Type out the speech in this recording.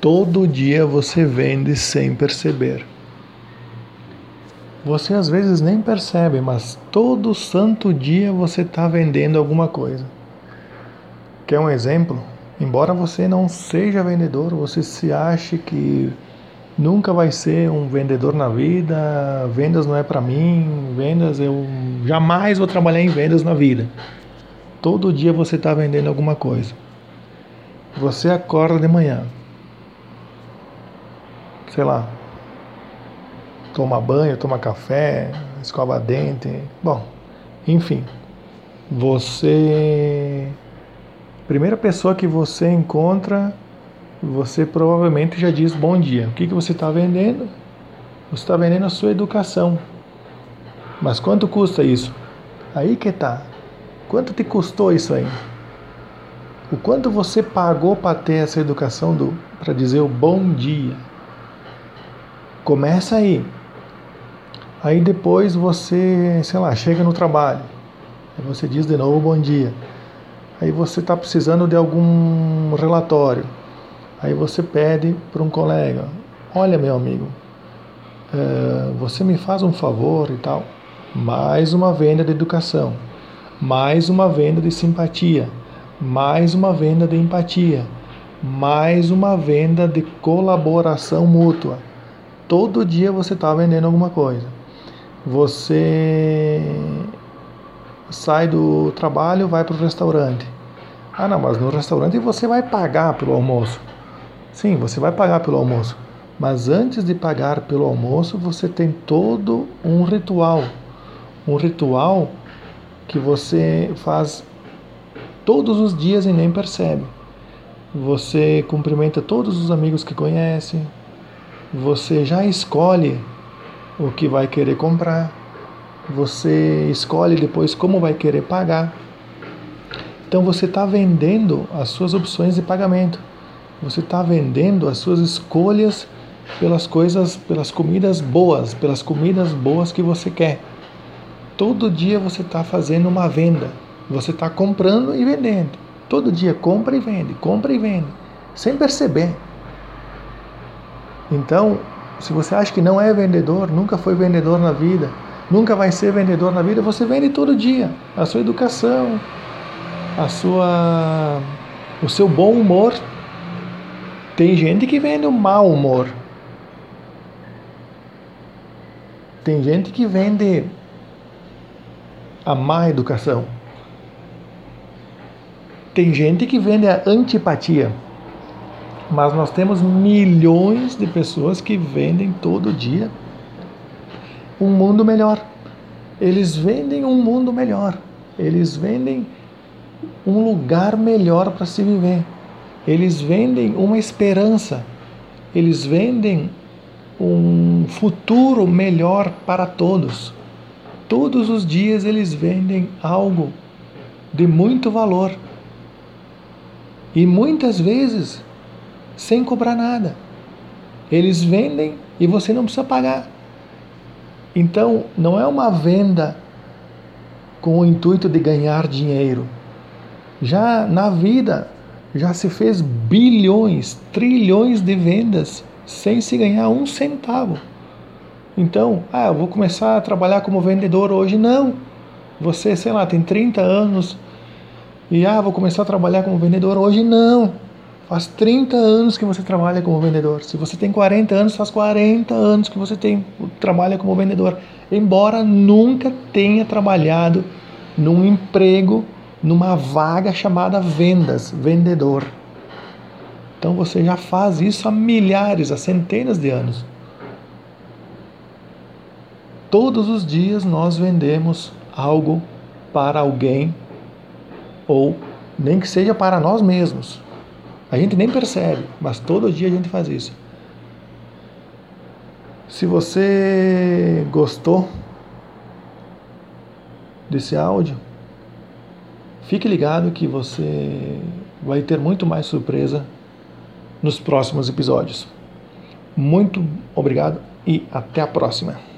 Todo dia você vende sem perceber. Você às vezes nem percebe, mas todo santo dia você está vendendo alguma coisa. Quer um exemplo? Embora você não seja vendedor, você se ache que nunca vai ser um vendedor na vida, vendas não é para mim, vendas eu jamais vou trabalhar em vendas na vida. Todo dia você está vendendo alguma coisa. Você acorda de manhã, sei lá, toma banho, toma café, escova dente, bom, enfim, você primeira pessoa que você encontra, você provavelmente já diz bom dia. O que, que você está vendendo? Você está vendendo a sua educação. Mas quanto custa isso? Aí que tá. Quanto te custou isso aí? O quanto você pagou para ter essa educação para dizer o bom dia? Começa aí. Aí depois você, sei lá, chega no trabalho. Aí você diz de novo bom dia. Aí você está precisando de algum relatório. Aí você pede para um colega: Olha, meu amigo, é, você me faz um favor e tal. Mais uma venda de educação, mais uma venda de simpatia, mais uma venda de empatia, mais uma venda de colaboração mútua. Todo dia você está vendendo alguma coisa. Você sai do trabalho, vai para o restaurante. Ah, não, mas no restaurante você vai pagar pelo almoço. Sim, você vai pagar pelo almoço. Mas antes de pagar pelo almoço, você tem todo um ritual. Um ritual que você faz todos os dias e nem percebe. Você cumprimenta todos os amigos que conhece, você já escolhe o que vai querer comprar, você escolhe depois como vai querer pagar. Então você está vendendo as suas opções de pagamento, você está vendendo as suas escolhas pelas coisas, pelas comidas boas, pelas comidas boas que você quer. Todo dia você está fazendo uma venda, você está comprando e vendendo. Todo dia compra e vende, compra e vende, sem perceber. Então, se você acha que não é vendedor, nunca foi vendedor na vida, nunca vai ser vendedor na vida, você vende todo dia a sua educação, a sua o seu bom humor. Tem gente que vende o mau humor. Tem gente que vende a má educação. Tem gente que vende a antipatia. Mas nós temos milhões de pessoas que vendem todo dia um mundo melhor. Eles vendem um mundo melhor. Eles vendem um lugar melhor para se viver. Eles vendem uma esperança. Eles vendem um futuro melhor para todos. Todos os dias eles vendem algo de muito valor. E muitas vezes sem cobrar nada. Eles vendem e você não precisa pagar. Então, não é uma venda com o intuito de ganhar dinheiro. Já na vida, já se fez bilhões, trilhões de vendas sem se ganhar um centavo. Então, ah, eu vou começar a trabalhar como vendedor hoje. Não. Você, sei lá, tem 30 anos e ah, vou começar a trabalhar como vendedor hoje. Não. Faz 30 anos que você trabalha como vendedor. Se você tem 40 anos, faz 40 anos que você tem, trabalha como vendedor. Embora nunca tenha trabalhado num emprego, numa vaga chamada vendas, vendedor. Então você já faz isso há milhares, há centenas de anos. Todos os dias nós vendemos algo para alguém ou nem que seja para nós mesmos. A gente nem percebe, mas todo dia a gente faz isso. Se você gostou desse áudio, fique ligado que você vai ter muito mais surpresa nos próximos episódios. Muito obrigado e até a próxima.